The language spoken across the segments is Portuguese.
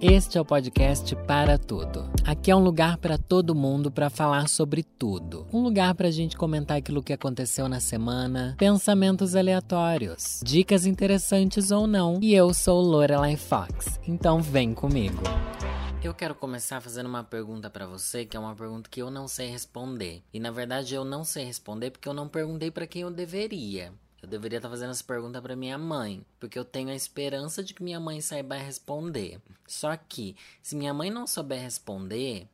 Este é o podcast Para Tudo. Aqui é um lugar para todo mundo para falar sobre tudo. Um lugar para a gente comentar aquilo que aconteceu na semana, pensamentos aleatórios, dicas interessantes ou não. E eu sou Lorelai Fox, então vem comigo. Eu quero começar fazendo uma pergunta para você, que é uma pergunta que eu não sei responder. E na verdade eu não sei responder porque eu não perguntei para quem eu deveria. Eu deveria estar fazendo essa pergunta para minha mãe, porque eu tenho a esperança de que minha mãe saiba responder. Só que, se minha mãe não souber responder,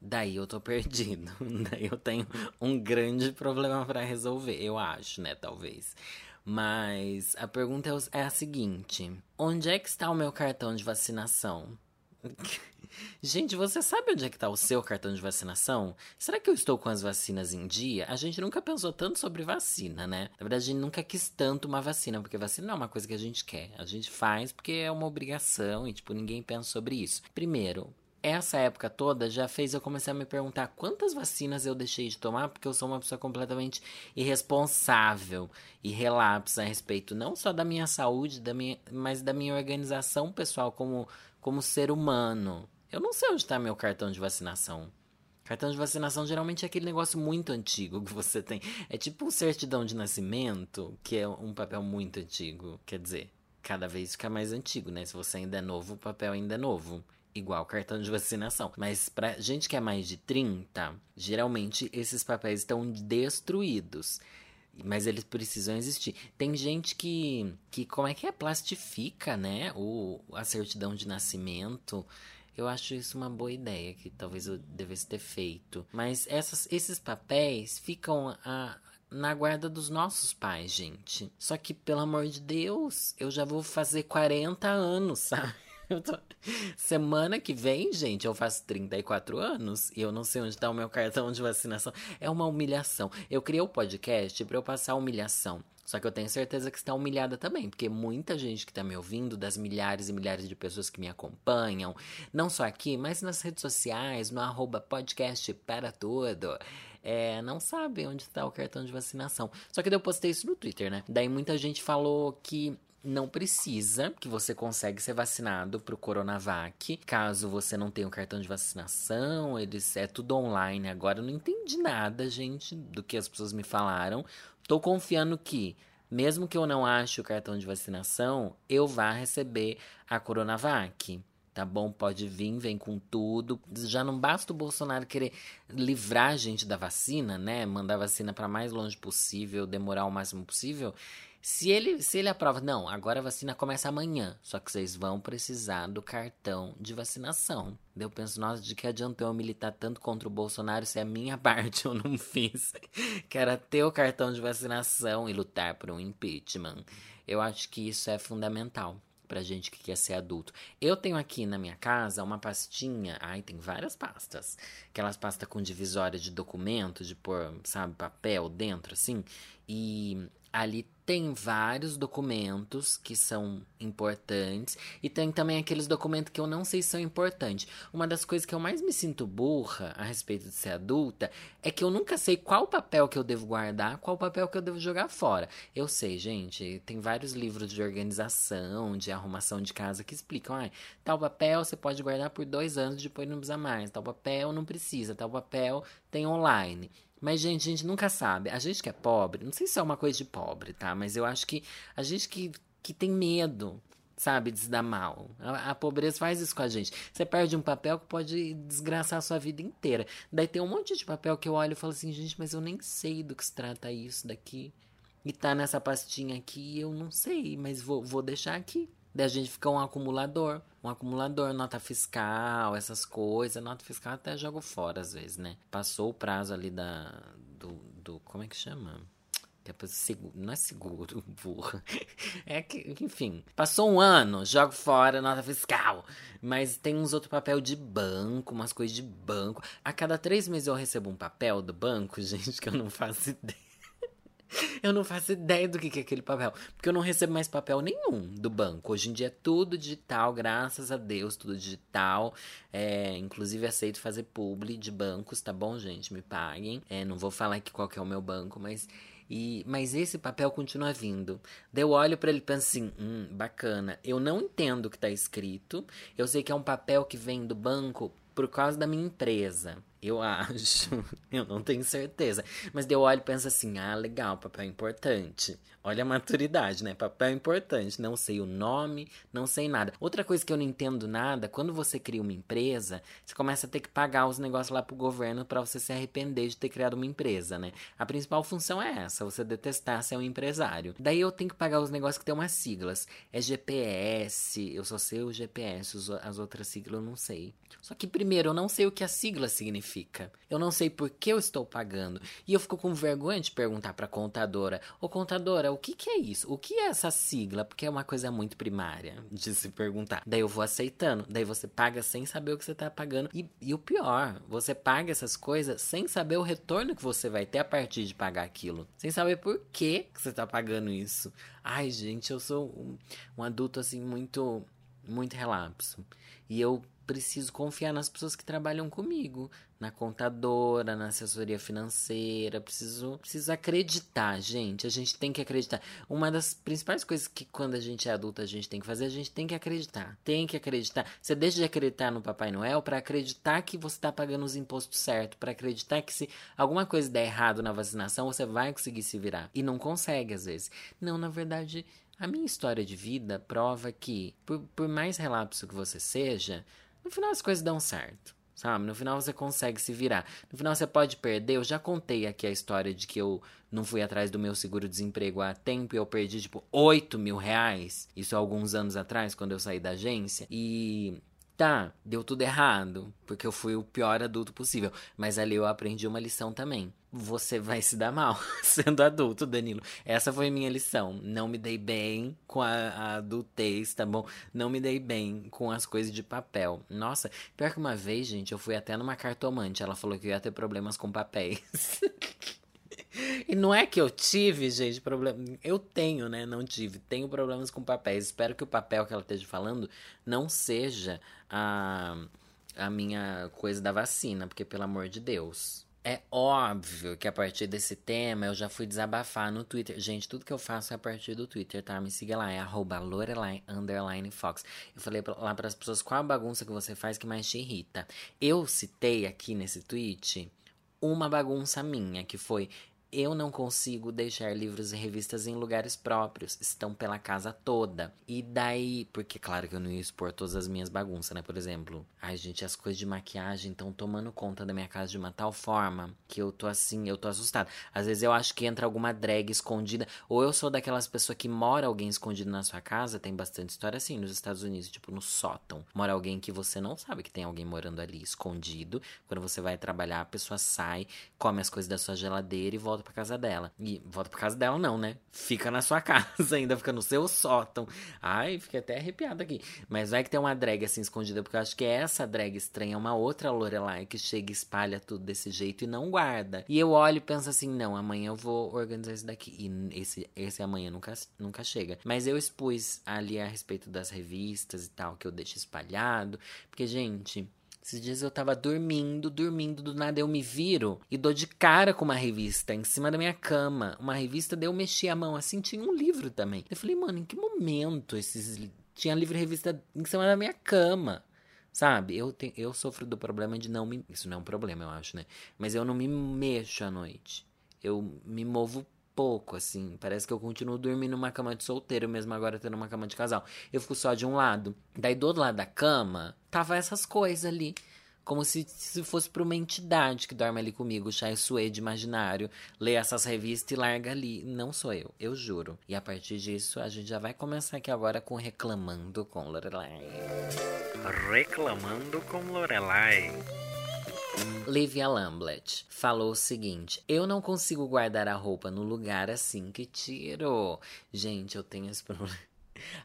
daí eu tô perdido. daí eu tenho um grande problema para resolver, eu acho, né? Talvez. Mas a pergunta é, é a seguinte: onde é que está o meu cartão de vacinação? Gente, você sabe onde é que tá o seu cartão de vacinação? Será que eu estou com as vacinas em dia? A gente nunca pensou tanto sobre vacina, né? Na verdade, a gente nunca quis tanto uma vacina, porque vacina não é uma coisa que a gente quer. A gente faz porque é uma obrigação e, tipo, ninguém pensa sobre isso. Primeiro, essa época toda já fez eu começar a me perguntar quantas vacinas eu deixei de tomar, porque eu sou uma pessoa completamente irresponsável e relapsa a respeito não só da minha saúde, da minha, mas da minha organização pessoal como, como ser humano. Eu não sei onde está meu cartão de vacinação. Cartão de vacinação geralmente é aquele negócio muito antigo que você tem. É tipo um certidão de nascimento, que é um papel muito antigo. Quer dizer, cada vez fica mais antigo, né? Se você ainda é novo, o papel ainda é novo. Igual cartão de vacinação. Mas pra gente que é mais de 30, geralmente esses papéis estão destruídos. Mas eles precisam existir. Tem gente que, que como é que é? Plastifica, né? O, a certidão de nascimento. Eu acho isso uma boa ideia, que talvez eu devesse ter feito. Mas essas, esses papéis ficam a, na guarda dos nossos pais, gente. Só que, pelo amor de Deus, eu já vou fazer 40 anos, sabe? Tô... Semana que vem, gente, eu faço 34 anos e eu não sei onde tá o meu cartão de vacinação. É uma humilhação. Eu criei o podcast para eu passar humilhação. Só que eu tenho certeza que está humilhada também, porque muita gente que está me ouvindo, das milhares e milhares de pessoas que me acompanham, não só aqui, mas nas redes sociais, no arroba podcast para tudo. É, não sabe onde está o cartão de vacinação. Só que eu postei isso no Twitter, né? Daí muita gente falou que não precisa, que você consegue ser vacinado pro Coronavac. Caso você não tenha o cartão de vacinação, eles é tudo online. Agora eu não entendi nada, gente, do que as pessoas me falaram. Tô confiando que, mesmo que eu não ache o cartão de vacinação, eu vá receber a Coronavac. Tá bom? Pode vir, vem com tudo. Já não basta o Bolsonaro querer livrar a gente da vacina, né? Mandar a vacina para mais longe possível, demorar o máximo possível. Se ele, se ele aprova, não, agora a vacina começa amanhã, só que vocês vão precisar do cartão de vacinação. Eu penso, nossa, de que adiantou eu militar tanto contra o Bolsonaro se a minha parte eu não fiz? que era ter o cartão de vacinação e lutar por um impeachment. Eu acho que isso é fundamental pra gente que quer ser adulto. Eu tenho aqui na minha casa uma pastinha, ai, tem várias pastas. Aquelas pastas com divisória de documento, de pôr, sabe, papel dentro, assim. E ali tem vários documentos que são importantes e tem também aqueles documentos que eu não sei se são importantes. Uma das coisas que eu mais me sinto burra a respeito de ser adulta é que eu nunca sei qual papel que eu devo guardar, qual papel que eu devo jogar fora. Eu sei, gente, tem vários livros de organização, de arrumação de casa que explicam, ah, tal papel você pode guardar por dois anos depois não precisa mais, tal papel não precisa, tal papel tem online. Mas, gente, a gente nunca sabe. A gente que é pobre, não sei se é uma coisa de pobre, tá? Mas eu acho que a gente que, que tem medo, sabe, de se dar mal. A, a, pobreza faz isso com a gente. Você perde um papel que pode desgraçar a sua vida inteira. Daí tem um monte de papel que eu olho e falo assim, gente, mas eu nem sei do que se trata isso daqui. E tá nessa pastinha aqui, eu não sei, mas vou, vou deixar aqui. Daí a gente fica um acumulador. Um acumulador, nota fiscal, essas coisas. Nota fiscal até jogo fora às vezes, né? Passou o prazo ali da. Do. do como é que chama? É seguro, não é seguro, burra. É que, enfim. Passou um ano, jogo fora, nota fiscal. Mas tem uns outros papel de banco, umas coisas de banco. A cada três meses eu recebo um papel do banco, gente, que eu não faço ideia. Eu não faço ideia do que é aquele papel. Porque eu não recebo mais papel nenhum do banco. Hoje em dia é tudo digital, graças a Deus, tudo digital. É, inclusive aceito fazer publi de bancos, tá bom, gente? Me paguem. É, não vou falar aqui qual que é o meu banco, mas E, mas esse papel continua vindo. Daí eu olho para ele e penso assim: hum, bacana. Eu não entendo o que tá escrito. Eu sei que é um papel que vem do banco por causa da minha empresa. Eu acho. Eu não tenho certeza. Mas daí eu olho e penso assim: ah, legal, papel importante. Olha a maturidade, né? Papel importante. Não sei o nome, não sei nada. Outra coisa que eu não entendo nada, quando você cria uma empresa, você começa a ter que pagar os negócios lá pro governo para você se arrepender de ter criado uma empresa, né? A principal função é essa, você detestar ser um empresário. Daí eu tenho que pagar os negócios que tem umas siglas. É GPS, eu só sei o GPS, as outras siglas eu não sei. Só que primeiro, eu não sei o que a sigla significa. Eu não sei por que eu estou pagando. E eu fico com vergonha de perguntar pra contadora: Ô contadora, o que, que é isso? O que é essa sigla? Porque é uma coisa muito primária de se perguntar. Daí eu vou aceitando. Daí você paga sem saber o que você tá pagando. E, e o pior, você paga essas coisas sem saber o retorno que você vai ter a partir de pagar aquilo. Sem saber por que, que você tá pagando isso. Ai, gente, eu sou um, um adulto assim muito. Muito relapso. E eu preciso confiar nas pessoas que trabalham comigo, na contadora, na assessoria financeira, preciso, preciso acreditar, gente. A gente tem que acreditar. Uma das principais coisas que quando a gente é adulta a gente tem que fazer, a gente tem que acreditar. Tem que acreditar. Você deixa de acreditar no Papai Noel para acreditar que você está pagando os impostos certo, para acreditar que se alguma coisa der errado na vacinação, você vai conseguir se virar. E não consegue às vezes. Não, na verdade, a minha história de vida prova que, por, por mais relapso que você seja, no final as coisas dão certo. Sabe? No final você consegue se virar. No final você pode perder. Eu já contei aqui a história de que eu não fui atrás do meu seguro-desemprego há tempo e eu perdi, tipo, 8 mil reais. Isso há alguns anos atrás, quando eu saí da agência. E Tá, deu tudo errado, porque eu fui o pior adulto possível. Mas ali eu aprendi uma lição também. Você vai se dar mal sendo adulto, Danilo. Essa foi minha lição. Não me dei bem com a, a adultez, tá bom? Não me dei bem com as coisas de papel. Nossa, pior que uma vez, gente, eu fui até numa cartomante. Ela falou que eu ia ter problemas com papéis. E não é que eu tive, gente, problema. Eu tenho, né? Não tive. Tenho problemas com papéis. Espero que o papel que ela esteja falando não seja a, a minha coisa da vacina, porque pelo amor de Deus. É óbvio que a partir desse tema eu já fui desabafar no Twitter. Gente, tudo que eu faço é a partir do Twitter, tá? Me siga lá, é arroba Fox. Eu falei lá para as pessoas qual a bagunça que você faz que mais te irrita. Eu citei aqui nesse tweet uma bagunça minha, que foi eu não consigo deixar livros e revistas em lugares próprios, estão pela casa toda. E daí, porque claro que eu não ia expor todas as minhas bagunças, né? Por exemplo, ai gente, as coisas de maquiagem estão tomando conta da minha casa de uma tal forma que eu tô assim, eu tô assustado. Às vezes eu acho que entra alguma drag escondida, ou eu sou daquelas pessoas que mora alguém escondido na sua casa, tem bastante história assim nos Estados Unidos, tipo no sótão. Mora alguém que você não sabe que tem alguém morando ali escondido. Quando você vai trabalhar, a pessoa sai, come as coisas da sua geladeira e volta volta pra casa dela. E volta pra casa dela, não, né? Fica na sua casa ainda, fica no seu sótão. Ai, fiquei até arrepiado aqui. Mas vai que tem uma drag assim escondida, porque eu acho que essa drag estranha é uma outra Lorelai que chega e espalha tudo desse jeito e não guarda. E eu olho e penso assim: não, amanhã eu vou organizar isso daqui. E esse, esse amanhã nunca, nunca chega. Mas eu expus ali a respeito das revistas e tal, que eu deixo espalhado. Porque, gente. Esses dias eu tava dormindo, dormindo, do nada eu me viro e dou de cara com uma revista em cima da minha cama. Uma revista, daí eu mexi a mão assim, tinha um livro também. Eu falei, mano, em que momento esses. Tinha livro e revista em cima da minha cama. Sabe? Eu, te, eu sofro do problema de não me. Isso não é um problema, eu acho, né? Mas eu não me mexo à noite. Eu me movo pouco, assim. Parece que eu continuo dormindo numa cama de solteiro, mesmo agora tendo uma cama de casal. Eu fico só de um lado. Daí do outro lado da cama, tava essas coisas ali. Como se, se fosse pra uma entidade que dorme ali comigo, Chai Suede imaginário, lê essas revistas e larga ali. Não sou eu, eu juro. E a partir disso, a gente já vai começar aqui agora com Reclamando com Lorelai. Reclamando com Lorelai. Livia Lamblet falou o seguinte: Eu não consigo guardar a roupa no lugar assim que tiro. Gente, eu tenho esse problema.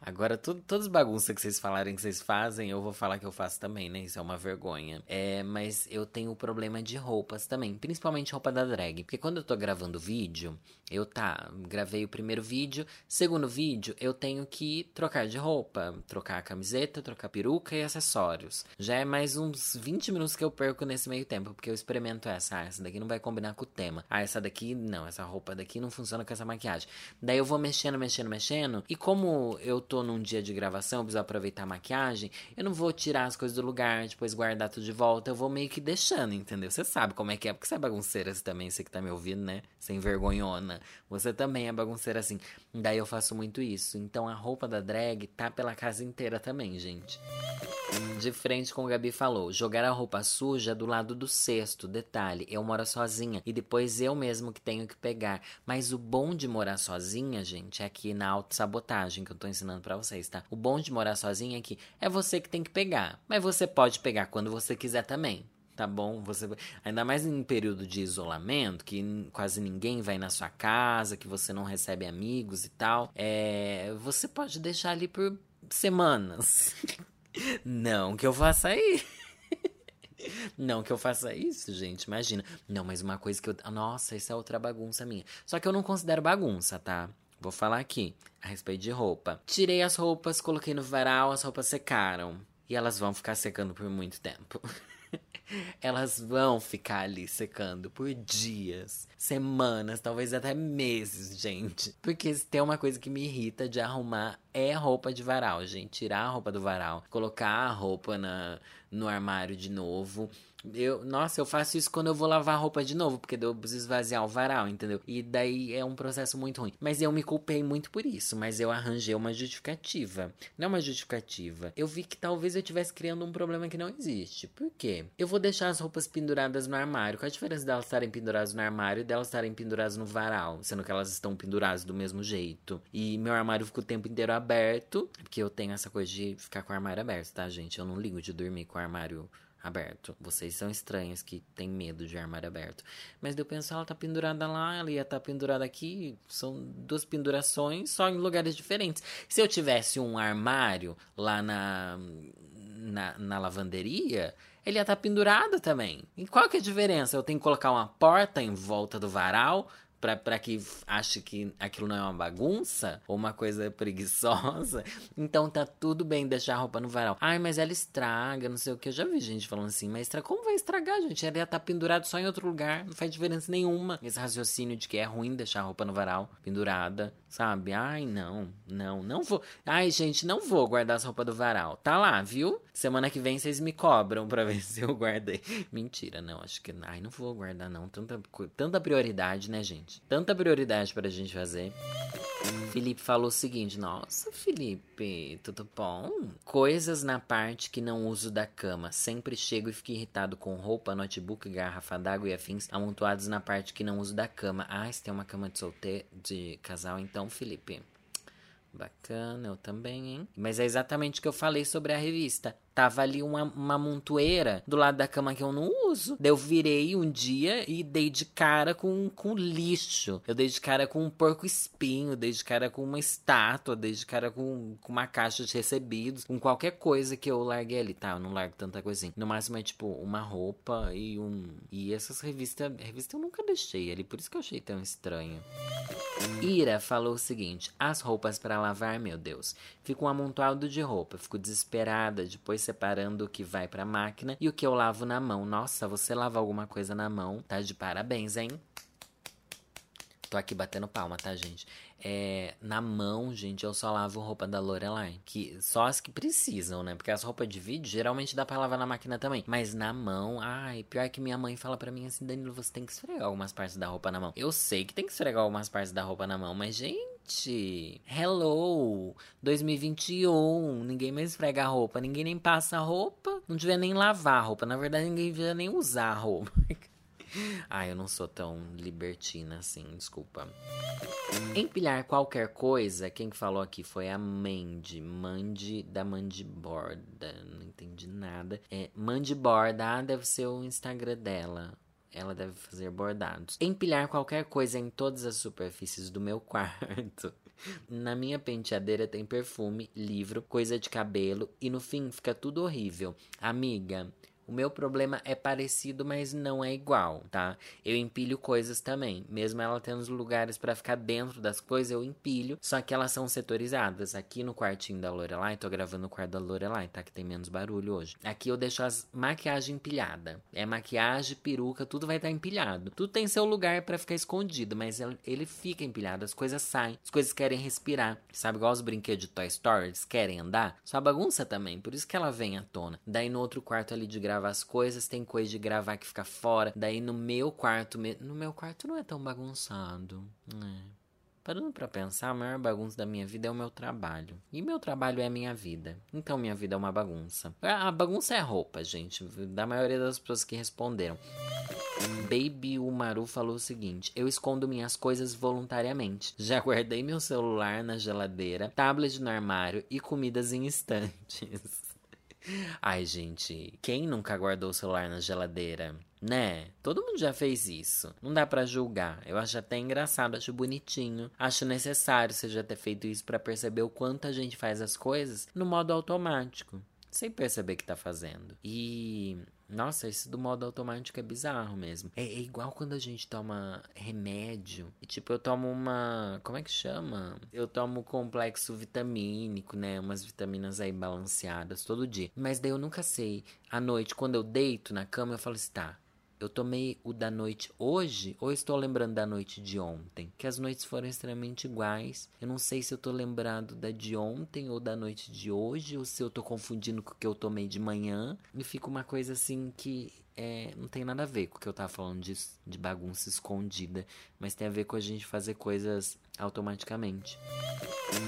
Agora, tudo, todas as bagunças que vocês falarem que vocês fazem, eu vou falar que eu faço também, né? Isso é uma vergonha. É, mas eu tenho o problema de roupas também, principalmente roupa da drag. Porque quando eu tô gravando vídeo, eu tá, gravei o primeiro vídeo, segundo vídeo, eu tenho que trocar de roupa, trocar a camiseta, trocar peruca e acessórios. Já é mais uns 20 minutos que eu perco nesse meio tempo, porque eu experimento essa. Ah, essa daqui não vai combinar com o tema. Ah, essa daqui, não, essa roupa daqui não funciona com essa maquiagem. Daí eu vou mexendo, mexendo, mexendo, e como eu tô num dia de gravação, eu preciso aproveitar a maquiagem, eu não vou tirar as coisas do lugar, depois guardar tudo de volta, eu vou meio que deixando, entendeu? Você sabe como é que é, porque você é bagunceira também, você que tá me ouvindo, né? Sem vergonhona. Você também é bagunceira assim. Daí eu faço muito isso. Então a roupa da drag tá pela casa inteira também, gente. De frente com o Gabi falou: jogar a roupa suja do lado do cesto. Detalhe, eu moro sozinha e depois eu mesmo que tenho que pegar. Mas o bom de morar sozinha, gente, é aqui na autossabotagem que eu tô ensinando para vocês, tá? O bom de morar sozinha aqui é você que tem que pegar. Mas você pode pegar quando você quiser também tá bom? Você ainda mais em período de isolamento, que quase ninguém vai na sua casa, que você não recebe amigos e tal, é, você pode deixar ali por semanas. Não que eu faça isso. Não que eu faça isso, gente, imagina. Não, mas uma coisa que eu. Nossa, isso é outra bagunça minha. Só que eu não considero bagunça, tá? Vou falar aqui a respeito de roupa. Tirei as roupas, coloquei no varal, as roupas secaram. E elas vão ficar secando por muito tempo. elas vão ficar ali secando por dias, semanas, talvez até meses, gente. Porque se tem uma coisa que me irrita de arrumar é roupa de varal, gente. Tirar a roupa do varal, colocar a roupa na, no armário de novo. Eu, nossa, eu faço isso quando eu vou lavar roupa de novo, porque eu preciso esvaziar o varal, entendeu? E daí é um processo muito ruim. Mas eu me culpei muito por isso, mas eu arranjei uma justificativa. Não uma justificativa. Eu vi que talvez eu estivesse criando um problema que não existe. Por quê? Eu vou deixar as roupas penduradas no armário. Qual a diferença delas estarem penduradas no armário e delas estarem penduradas no varal? Sendo que elas estão penduradas do mesmo jeito. E meu armário fica o tempo inteiro aberto, porque eu tenho essa coisa de ficar com o armário aberto, tá, gente? Eu não ligo de dormir com o armário aberto. Vocês são estranhos que têm medo de armário aberto. Mas eu penso, ela tá pendurada lá, ela ia tá pendurada aqui. São duas pendurações, só em lugares diferentes. Se eu tivesse um armário lá na, na, na lavanderia, ele ia estar tá pendurado também. E qual que é a diferença? Eu tenho que colocar uma porta em volta do varal para que ache que aquilo não é uma bagunça ou uma coisa preguiçosa. Então tá tudo bem deixar a roupa no varal. Ai, mas ela estraga, não sei o que. Eu já vi gente falando assim, mas como vai estragar, gente? Ela ia estar tá pendurada só em outro lugar, não faz diferença nenhuma. Esse raciocínio de que é ruim deixar a roupa no varal, pendurada, sabe? Ai, não, não, não vou. Ai, gente, não vou guardar as roupas do varal. Tá lá, viu? Semana que vem vocês me cobram pra ver se eu guardei. Mentira, não, acho que. Ai, não vou guardar, não. Tanta, tanta prioridade, né, gente? Tanta prioridade pra gente fazer. Felipe falou o seguinte: Nossa, Felipe, tudo bom? Coisas na parte que não uso da cama. Sempre chego e fico irritado com roupa, notebook, garrafa d'água e afins amontoados na parte que não uso da cama. Ah, você tem uma cama de solteiro, de casal, então, Felipe. Bacana, eu também, hein? Mas é exatamente o que eu falei sobre a revista. Tava ali uma, uma montoeira do lado da cama que eu não uso. Daí eu virei um dia e dei de cara com, com lixo. Eu dei de cara com um porco espinho, dei de cara com uma estátua, dei de cara com, com uma caixa de recebidos, com qualquer coisa que eu larguei ali. Tá, eu não largo tanta coisinha. No máximo é tipo uma roupa e um. E essas revistas. Revista eu nunca deixei ali, por isso que eu achei tão estranho. Ira falou o seguinte: as roupas para lavar, meu Deus. Fico um amontoado de roupa, fico desesperada, depois separando o que vai pra máquina e o que eu lavo na mão. Nossa, você lava alguma coisa na mão, tá de parabéns, hein? Tô aqui batendo palma, tá, gente? É, na mão, gente, eu só lavo roupa da Lorelai. Que, só as que precisam, né? Porque as roupas de vídeo geralmente dá pra lavar na máquina também. Mas na mão, ai, pior que minha mãe fala para mim assim, Danilo, você tem que esfregar algumas partes da roupa na mão. Eu sei que tem que esfregar algumas partes da roupa na mão, mas, gente Hello, 2021, ninguém mais esfrega a roupa, ninguém nem passa a roupa, não devia nem lavar a roupa, na verdade ninguém devia nem usar a roupa. ah, eu não sou tão libertina assim, desculpa. Empilhar qualquer coisa, quem que falou aqui foi a Mandy, Mandy da Mandy Borda, não entendi nada. É, Mandy Borda, ah, deve ser o Instagram dela. Ela deve fazer bordados. Empilhar qualquer coisa em todas as superfícies do meu quarto. Na minha penteadeira tem perfume, livro, coisa de cabelo e no fim fica tudo horrível. Amiga, o meu problema é parecido, mas não é igual, tá? Eu empilho coisas também. Mesmo ela tendo os lugares para ficar dentro das coisas, eu empilho. Só que elas são setorizadas. Aqui no quartinho da Lorelai, tô gravando no quarto da Lorelai, tá? Que tem menos barulho hoje. Aqui eu deixo as maquiagem empilhada. É maquiagem, peruca, tudo vai estar tá empilhado. Tudo tem seu lugar para ficar escondido, mas ele fica empilhado. As coisas saem, as coisas querem respirar. Sabe, igual os brinquedos de Toy Story, eles querem andar. Só bagunça também, por isso que ela vem à tona. Daí no outro quarto ali de gravar as coisas, tem coisa de gravar que fica fora. Daí no meu quarto, no meu quarto não é tão bagunçado. É. Parando para pensar, a maior bagunça da minha vida é o meu trabalho. E meu trabalho é a minha vida. Então minha vida é uma bagunça. A bagunça é roupa, gente. Da maioria das pessoas que responderam. Baby Umaru falou o seguinte: Eu escondo minhas coisas voluntariamente. Já guardei meu celular na geladeira, tablet no armário e comidas em estantes. Ai, gente, quem nunca guardou o celular na geladeira? Né? Todo mundo já fez isso. Não dá para julgar. Eu acho até engraçado, acho bonitinho. Acho necessário você já ter feito isso para perceber o quanto a gente faz as coisas no modo automático sem perceber que tá fazendo. E nossa, esse do modo automático é bizarro mesmo. É, é, igual quando a gente toma remédio. E, tipo, eu tomo uma. Como é que chama? Eu tomo complexo vitamínico, né? Umas vitaminas aí balanceadas todo dia. Mas daí eu nunca sei. À noite, quando eu deito na cama, eu falo assim: tá, eu tomei o da noite hoje ou estou lembrando da noite de ontem? Que as noites foram extremamente iguais. Eu não sei se eu estou lembrando da de ontem ou da noite de hoje, ou se eu estou confundindo com o que eu tomei de manhã. E fica uma coisa assim que é, não tem nada a ver com o que eu tava falando de, de bagunça escondida, mas tem a ver com a gente fazer coisas automaticamente.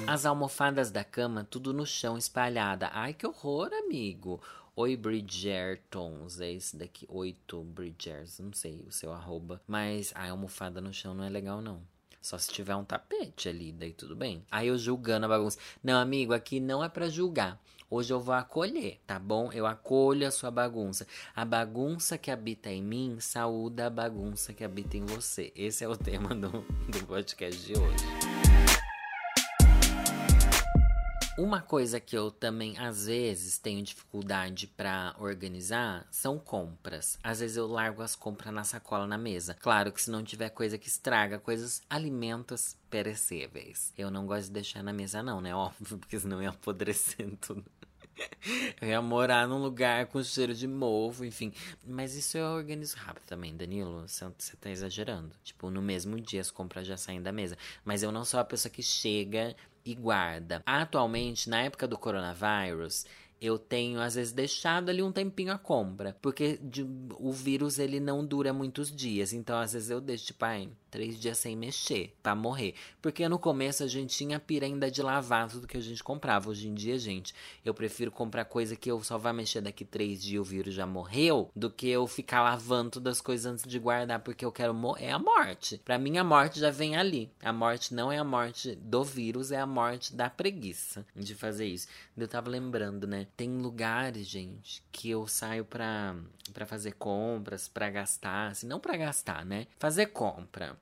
As almofadas da cama, tudo no chão espalhada. Ai, que horror, amigo. Oi Bridgertons, é esse daqui, oito Bridgers, não sei o seu arroba. Mas a almofada no chão não é legal não. Só se tiver um tapete ali, daí tudo bem. Aí eu julgando a bagunça. Não, amigo, aqui não é para julgar. Hoje eu vou acolher, tá bom? Eu acolho a sua bagunça. A bagunça que habita em mim saúda a bagunça que habita em você. Esse é o tema do, do podcast de hoje. Uma coisa que eu também às vezes tenho dificuldade para organizar são compras. Às vezes eu largo as compras na sacola na mesa. Claro que se não tiver coisa que estraga, coisas alimentos perecíveis. Eu não gosto de deixar na mesa não, né? Óbvio, porque senão ia apodrecer tudo. Eu ia morar num lugar com cheiro de mofo, enfim. Mas isso eu organizo rápido também, Danilo. Você tá exagerando. Tipo, no mesmo dia as compras já saem da mesa. Mas eu não sou a pessoa que chega e guarda. Atualmente, na época do coronavírus, eu tenho às vezes deixado ali um tempinho a compra, porque de, o vírus ele não dura muitos dias, então às vezes eu deixo tipo, ai, três dias sem mexer, para morrer. Porque no começo a gente tinha pira ainda de lavar tudo que a gente comprava. Hoje em dia, gente, eu prefiro comprar coisa que eu só vai mexer daqui três dias o vírus já morreu, do que eu ficar lavando todas as coisas antes de guardar, porque eu quero morrer. É a morte. Para mim, a morte já vem ali. A morte não é a morte do vírus, é a morte da preguiça de fazer isso. Eu tava lembrando, né? Tem lugares, gente, que eu saio pra, pra fazer compras, pra gastar, assim, não pra gastar, né? Fazer compra.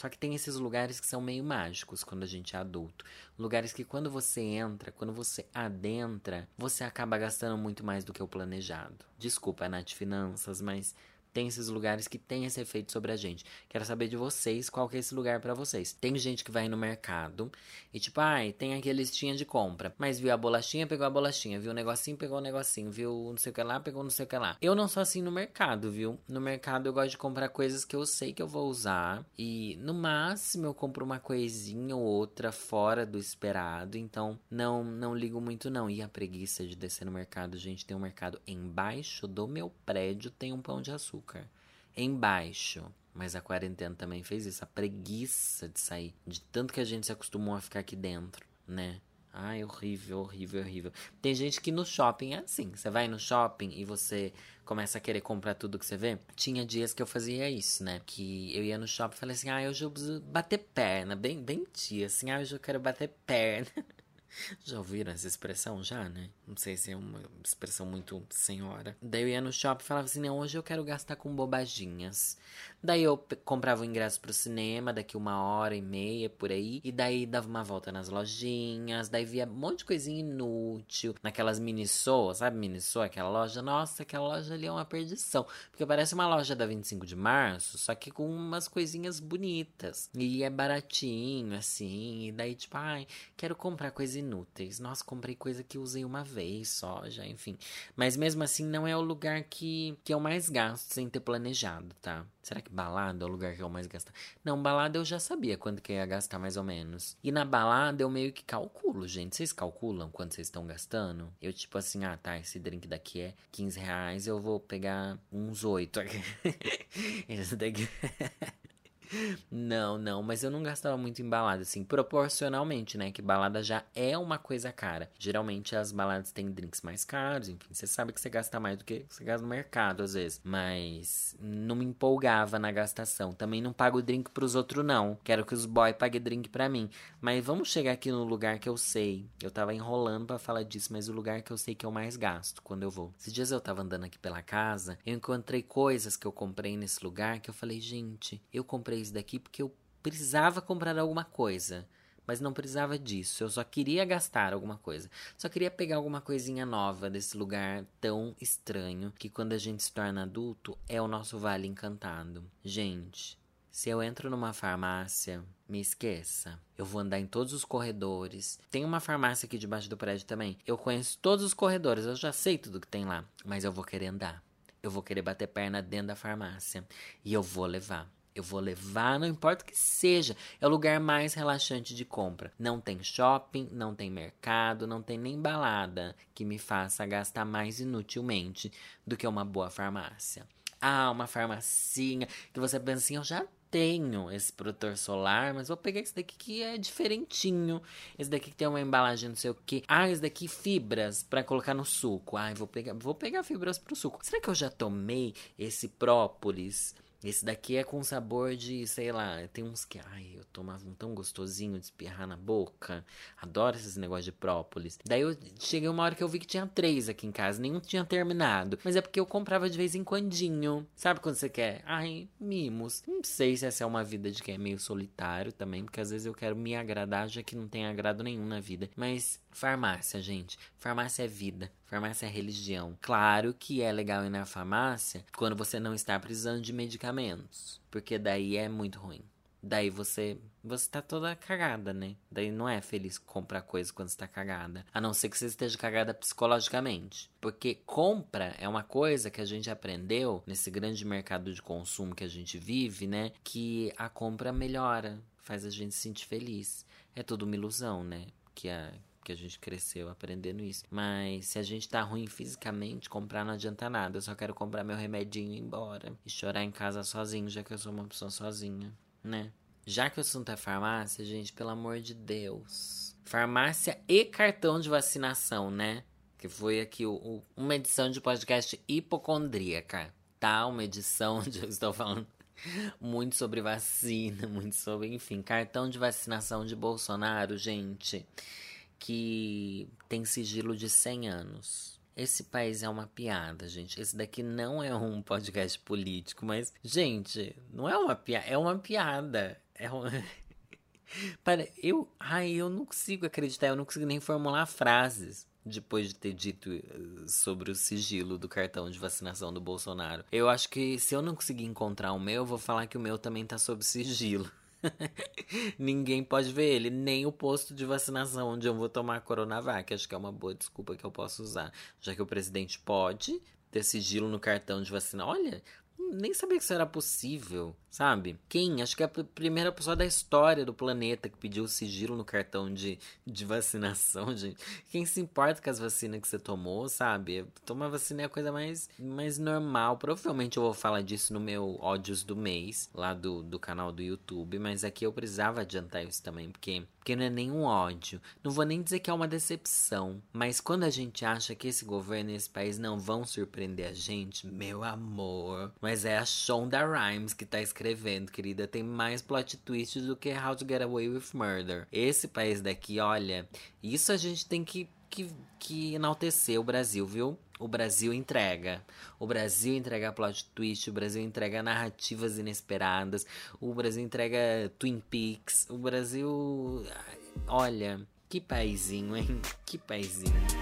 Só que tem esses lugares que são meio mágicos quando a gente é adulto. Lugares que quando você entra, quando você adentra, você acaba gastando muito mais do que o planejado. Desculpa, Nath Finanças, mas tem esses lugares que tem esse efeito sobre a gente. Quero saber de vocês qual que é esse lugar para vocês. Tem gente que vai no mercado e tipo, ai, tem aqui a listinha de compra, mas viu a bolachinha, pegou a bolachinha, viu o negocinho, pegou o negocinho, viu não sei o que lá, pegou não sei o que lá. Eu não sou assim no mercado, viu? No mercado eu gosto de comprar coisas que eu sei que eu vou usar e no máximo eu compro uma coisinha ou outra fora do esperado, então não não ligo muito não. E a preguiça de descer no mercado, gente, tem um mercado embaixo do meu prédio, tem um pão de açúcar açúcar. Embaixo. Mas a quarentena também fez isso, a preguiça de sair. De tanto que a gente se acostumou a ficar aqui dentro, né? Ai, horrível, horrível, horrível. Tem gente que no shopping é assim. Você vai no shopping e você começa a querer comprar tudo que você vê. Tinha dias que eu fazia isso, né? Que eu ia no shopping e falei assim: ah, hoje eu preciso bater perna. Bem, bem tia, assim, ah, hoje eu quero bater perna. Já ouviram essa expressão já, né? Não sei se é uma expressão muito senhora. Daí eu ia no shopping e falava assim, não, hoje eu quero gastar com bobaginhas. Daí eu comprava o ingresso pro cinema, daqui uma hora e meia, por aí. E daí dava uma volta nas lojinhas, daí via um monte de coisinha inútil. Naquelas Miniso, sabe Miniso, aquela loja? Nossa, aquela loja ali é uma perdição. Porque parece uma loja da 25 de março, só que com umas coisinhas bonitas. E é baratinho, assim. E daí, tipo, ai, quero comprar coisa inúteis. Nossa, comprei coisa que usei uma vez só, já, enfim. Mas mesmo assim, não é o lugar que, que eu mais gasto sem ter planejado, tá? Será que balada é o lugar que eu mais gasto? Não, balada eu já sabia quanto que ia gastar, mais ou menos. E na balada eu meio que calculo, gente. Vocês calculam quanto vocês estão gastando? Eu, tipo assim, ah, tá, esse drink daqui é 15 reais, eu vou pegar uns 8. esse daqui. Não, não, mas eu não gastava muito em balada, assim, proporcionalmente, né? Que balada já é uma coisa cara. Geralmente as baladas têm drinks mais caros, enfim, você sabe que você gasta mais do que você gasta no mercado, às vezes. Mas não me empolgava na gastação. Também não pago drink pros outros, não. Quero que os boy paguem drink pra mim. Mas vamos chegar aqui no lugar que eu sei. Eu tava enrolando para falar disso, mas o lugar que eu sei que eu mais gasto quando eu vou. Esses dias eu tava andando aqui pela casa, eu encontrei coisas que eu comprei nesse lugar que eu falei, gente, eu comprei isso daqui porque eu precisava comprar alguma coisa. Mas não precisava disso. Eu só queria gastar alguma coisa. Só queria pegar alguma coisinha nova desse lugar tão estranho que quando a gente se torna adulto é o nosso vale encantado. Gente, se eu entro numa farmácia, me esqueça. Eu vou andar em todos os corredores. Tem uma farmácia aqui debaixo do prédio também. Eu conheço todos os corredores, eu já sei tudo que tem lá. Mas eu vou querer andar. Eu vou querer bater perna dentro da farmácia. E eu vou levar. Eu vou levar, não importa o que seja. É o lugar mais relaxante de compra. Não tem shopping, não tem mercado, não tem nem balada que me faça gastar mais inutilmente do que uma boa farmácia. Ah, uma farmacinha que você pensa assim, eu já tenho esse protetor solar, mas vou pegar esse daqui que é diferentinho. Esse daqui que tem uma embalagem não sei o que. Ah, esse daqui fibras para colocar no suco. Ah, vou pegar, vou pegar fibras pro suco. Será que eu já tomei esse própolis? Esse daqui é com sabor de, sei lá, tem uns que, ai, eu tomava um tão gostosinho de espirrar na boca. Adoro esses negócios de própolis. Daí eu cheguei uma hora que eu vi que tinha três aqui em casa, nenhum tinha terminado. Mas é porque eu comprava de vez em quandinho. Sabe quando você quer? Ai, mimos. Não sei se essa é uma vida de quem é meio solitário também, porque às vezes eu quero me agradar, já que não tem agrado nenhum na vida. Mas farmácia, gente. Farmácia é vida. Farmácia é religião. Claro que é legal ir na farmácia quando você não está precisando de medicamentos, porque daí é muito ruim. Daí você você tá toda cagada, né? Daí não é feliz comprar coisa quando está cagada, a não ser que você esteja cagada psicologicamente. Porque compra é uma coisa que a gente aprendeu nesse grande mercado de consumo que a gente vive, né? Que a compra melhora, faz a gente se sentir feliz. É tudo uma ilusão, né? Que a porque a gente cresceu aprendendo isso. Mas se a gente tá ruim fisicamente, comprar não adianta nada. Eu só quero comprar meu remedinho e ir embora. E chorar em casa sozinho, já que eu sou uma pessoa sozinha, né? Já que o assunto é farmácia, gente, pelo amor de Deus. Farmácia e cartão de vacinação, né? Que foi aqui o, o, uma edição de podcast hipocondríaca, tá? Uma edição onde eu estou falando muito sobre vacina, muito sobre, enfim, cartão de vacinação de Bolsonaro, gente que tem sigilo de 100 anos. Esse país é uma piada, gente. Esse daqui não é um podcast político, mas, gente, não é uma piada, é uma piada. É. Para, eu, ai, eu não consigo acreditar, eu não consigo nem formular frases depois de ter dito eh, sobre o sigilo do cartão de vacinação do Bolsonaro. Eu acho que se eu não conseguir encontrar o meu, eu vou falar que o meu também tá sob sigilo. Ninguém pode ver ele, nem o posto de vacinação onde eu vou tomar a Coronavac. Acho que é uma boa desculpa que eu posso usar. Já que o presidente pode ter sigilo no cartão de vacina. Olha, nem sabia que isso era possível, sabe? Quem? Acho que é a primeira pessoa da história do planeta que pediu sigilo no cartão de, de vacinação, gente. Quem se importa com as vacinas que você tomou, sabe? Tomar vacina é a coisa mais, mais normal. Provavelmente eu vou falar disso no meu ódios do mês, lá do, do canal do YouTube, mas aqui eu precisava adiantar isso também, porque porque não é nenhum ódio. Não vou nem dizer que é uma decepção. Mas quando a gente acha que esse governo e esse país não vão surpreender a gente, meu amor. Mas Mas é a Shonda Rhimes que tá escrevendo, querida. Tem mais plot twist do que How to Get Away with Murder. Esse país daqui, olha, isso a gente tem que, que, que enaltecer o Brasil, viu? O Brasil entrega. O Brasil entrega plot twist, o Brasil entrega narrativas inesperadas, o Brasil entrega Twin Peaks, o Brasil. Olha, que paizinho, hein? Que paizinho.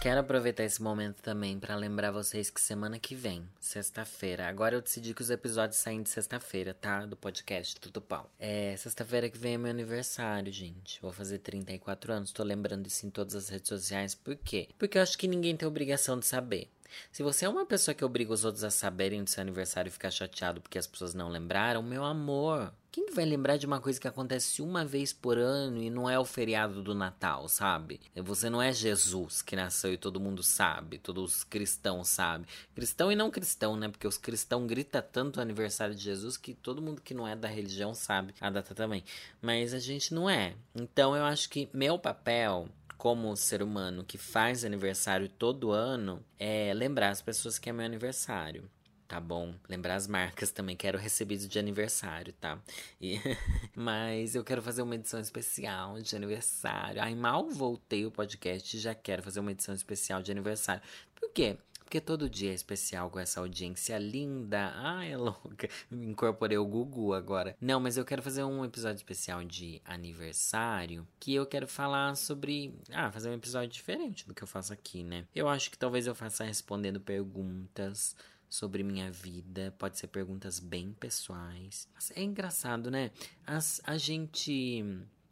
Quero aproveitar esse momento também para lembrar vocês que semana que vem, sexta-feira, agora eu decidi que os episódios saem de sexta-feira, tá? Do podcast Tudo Pau. É, sexta-feira que vem é meu aniversário, gente. Vou fazer 34 anos, tô lembrando isso em todas as redes sociais. Por quê? Porque eu acho que ninguém tem obrigação de saber. Se você é uma pessoa que obriga os outros a saberem do seu aniversário e ficar chateado porque as pessoas não lembraram, meu amor, quem vai lembrar de uma coisa que acontece uma vez por ano e não é o feriado do Natal, sabe? Você não é Jesus que nasceu e todo mundo sabe, todos os cristãos sabem. Cristão e não cristão, né? Porque os cristãos gritam tanto o aniversário de Jesus que todo mundo que não é da religião sabe a data também. Mas a gente não é. Então eu acho que meu papel como ser humano que faz aniversário todo ano, é lembrar as pessoas que é meu aniversário tá bom? Lembrar as marcas também, quero recebido de aniversário, tá? E... Mas eu quero fazer uma edição especial de aniversário. Ai, mal voltei o podcast e já quero fazer uma edição especial de aniversário. Por quê? Porque todo dia é especial com essa audiência linda. Ai, é louca. Incorporei o Gugu agora. Não, mas eu quero fazer um episódio especial de aniversário. Que eu quero falar sobre. Ah, fazer um episódio diferente do que eu faço aqui, né? Eu acho que talvez eu faça respondendo perguntas sobre minha vida. Pode ser perguntas bem pessoais. É engraçado, né? As, a gente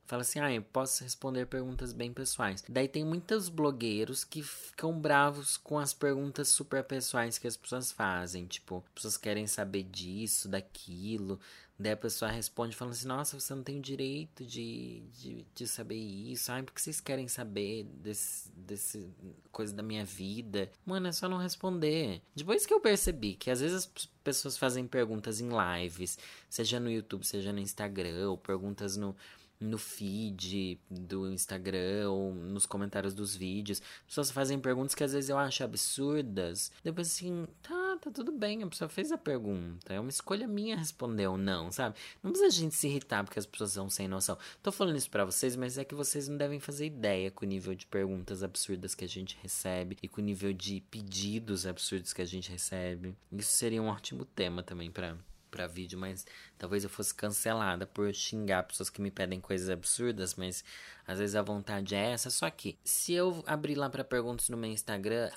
Fala assim, ah, eu posso responder perguntas bem pessoais. Daí tem muitos blogueiros que ficam bravos com as perguntas super pessoais que as pessoas fazem. Tipo, pessoas querem saber disso, daquilo. Daí a pessoa responde falando assim, nossa, você não tem o direito de, de, de saber isso. Ai, por que vocês querem saber desse, desse coisa da minha vida? Mano, é só não responder. Depois que eu percebi que às vezes as pessoas fazem perguntas em lives, seja no YouTube, seja no Instagram, ou perguntas no no feed do Instagram ou nos comentários dos vídeos. Pessoas fazem perguntas que às vezes eu acho absurdas. Depois assim, tá, tá tudo bem, a pessoa fez a pergunta. É uma escolha minha responder ou não, sabe? Não precisa a gente se irritar porque as pessoas são sem noção. Tô falando isso para vocês, mas é que vocês não devem fazer ideia com o nível de perguntas absurdas que a gente recebe e com o nível de pedidos absurdos que a gente recebe. Isso seria um ótimo tema também para para vídeo, mas talvez eu fosse cancelada por xingar pessoas que me pedem coisas absurdas, mas às vezes a vontade é essa. Só que se eu abrir lá para perguntas no meu Instagram,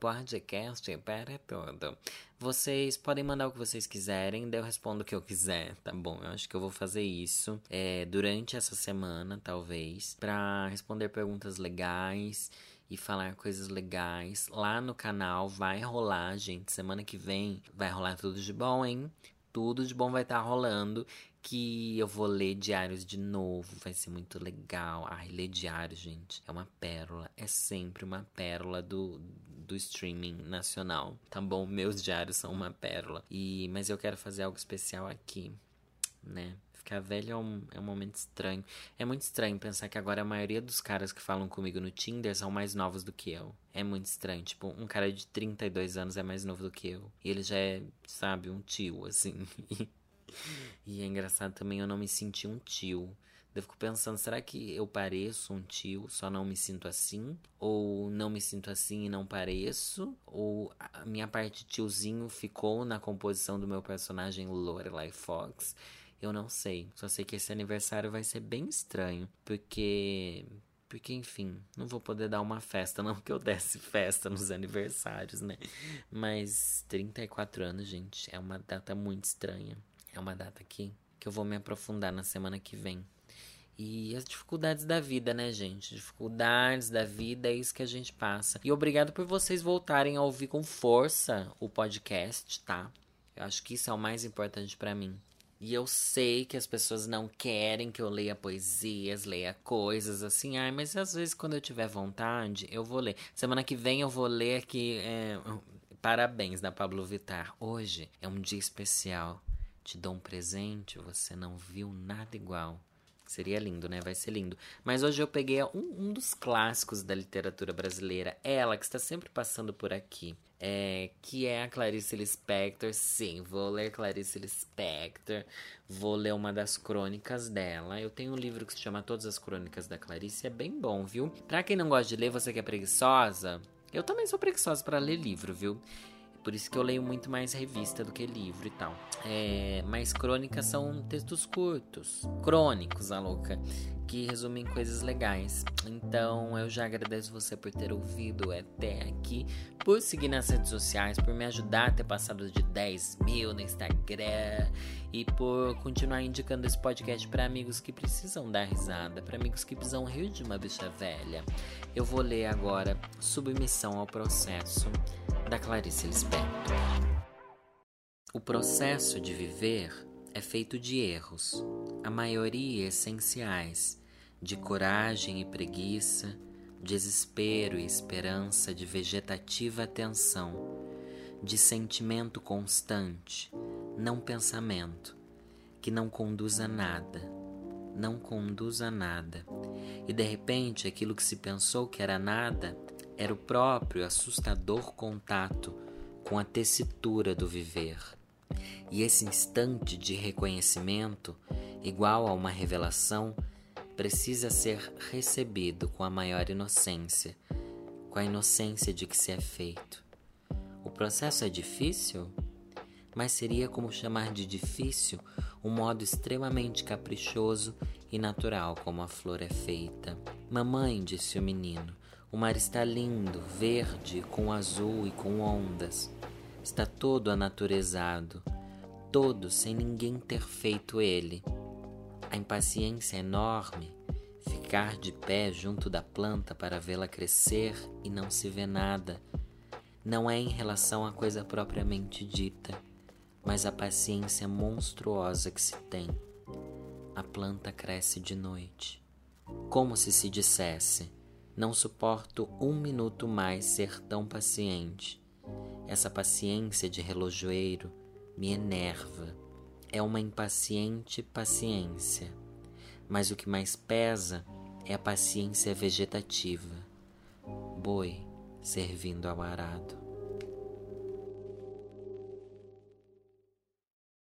podcast para tudo, vocês podem mandar o que vocês quiserem, daí eu respondo o que eu quiser, tá bom? Eu acho que eu vou fazer isso é, durante essa semana, talvez, para responder perguntas legais e falar coisas legais. Lá no canal vai rolar, gente. Semana que vem vai rolar tudo de bom, hein? Tudo de bom vai estar tá rolando. Que eu vou ler diários de novo, vai ser muito legal. Ai, ler diários, gente, é uma pérola. É sempre uma pérola do, do streaming nacional, tá bom? Meus diários são uma pérola. E, mas eu quero fazer algo especial aqui, né? Ficar velho é um, é um momento estranho. É muito estranho pensar que agora a maioria dos caras que falam comigo no Tinder são mais novos do que eu. É muito estranho. Tipo, um cara de 32 anos é mais novo do que eu. E ele já é, sabe, um tio, assim. e é engraçado também eu não me sentir um tio. Eu fico pensando, será que eu pareço um tio, só não me sinto assim? Ou não me sinto assim e não pareço? Ou a minha parte tiozinho ficou na composição do meu personagem Lorelai Fox? Eu não sei. Só sei que esse aniversário vai ser bem estranho. Porque. Porque, enfim, não vou poder dar uma festa, não que eu desse festa nos aniversários, né? Mas 34 anos, gente, é uma data muito estranha. É uma data que, que eu vou me aprofundar na semana que vem. E as dificuldades da vida, né, gente? Dificuldades da vida é isso que a gente passa. E obrigado por vocês voltarem a ouvir com força o podcast, tá? Eu acho que isso é o mais importante para mim. E eu sei que as pessoas não querem que eu leia poesias, leia coisas assim. Ai, mas às vezes quando eu tiver vontade, eu vou ler. Semana que vem eu vou ler aqui. É, parabéns da Pablo Vittar. Hoje é um dia especial. Te dou um presente, você não viu nada igual. Seria lindo, né? Vai ser lindo. Mas hoje eu peguei um, um dos clássicos da literatura brasileira. Ela, que está sempre passando por aqui. É, que é a Clarice Lispector. Sim, vou ler Clarice Lispector. Vou ler uma das crônicas dela. Eu tenho um livro que se chama Todas as Crônicas da Clarice. É bem bom, viu? Pra quem não gosta de ler, você que é preguiçosa. Eu também sou preguiçosa para ler livro, viu? Por isso que eu leio muito mais revista do que livro e tal. É, mas crônicas são textos curtos, crônicos, a louca, que resumem coisas legais. Então eu já agradeço você por ter ouvido até aqui, por seguir nas redes sociais, por me ajudar a ter passado de 10 mil no Instagram e por continuar indicando esse podcast para amigos que precisam dar risada, para amigos que precisam rir de uma bicha velha. Eu vou ler agora Submissão ao Processo da Clarice Lispector. O processo de viver é feito de erros, a maioria essenciais, de coragem e preguiça, desespero e esperança, de vegetativa atenção, de sentimento constante, não pensamento, que não conduz a nada, não conduz a nada. E de repente aquilo que se pensou que era nada era o próprio assustador contato com a tessitura do viver. E esse instante de reconhecimento, igual a uma revelação, precisa ser recebido com a maior inocência, com a inocência de que se é feito. O processo é difícil? Mas seria como chamar de difícil um modo extremamente caprichoso e natural como a flor é feita. Mamãe, disse o menino, o mar está lindo, verde, com azul e com ondas. Está todo anaturezado, todo sem ninguém ter feito ele. A impaciência é enorme, ficar de pé junto da planta para vê-la crescer e não se vê nada. Não é em relação à coisa propriamente dita, mas a paciência monstruosa que se tem. A planta cresce de noite. Como se se dissesse: não suporto um minuto mais ser tão paciente. Essa paciência de relojoeiro me enerva. É uma impaciente paciência. Mas o que mais pesa é a paciência vegetativa. Boi servindo ao arado.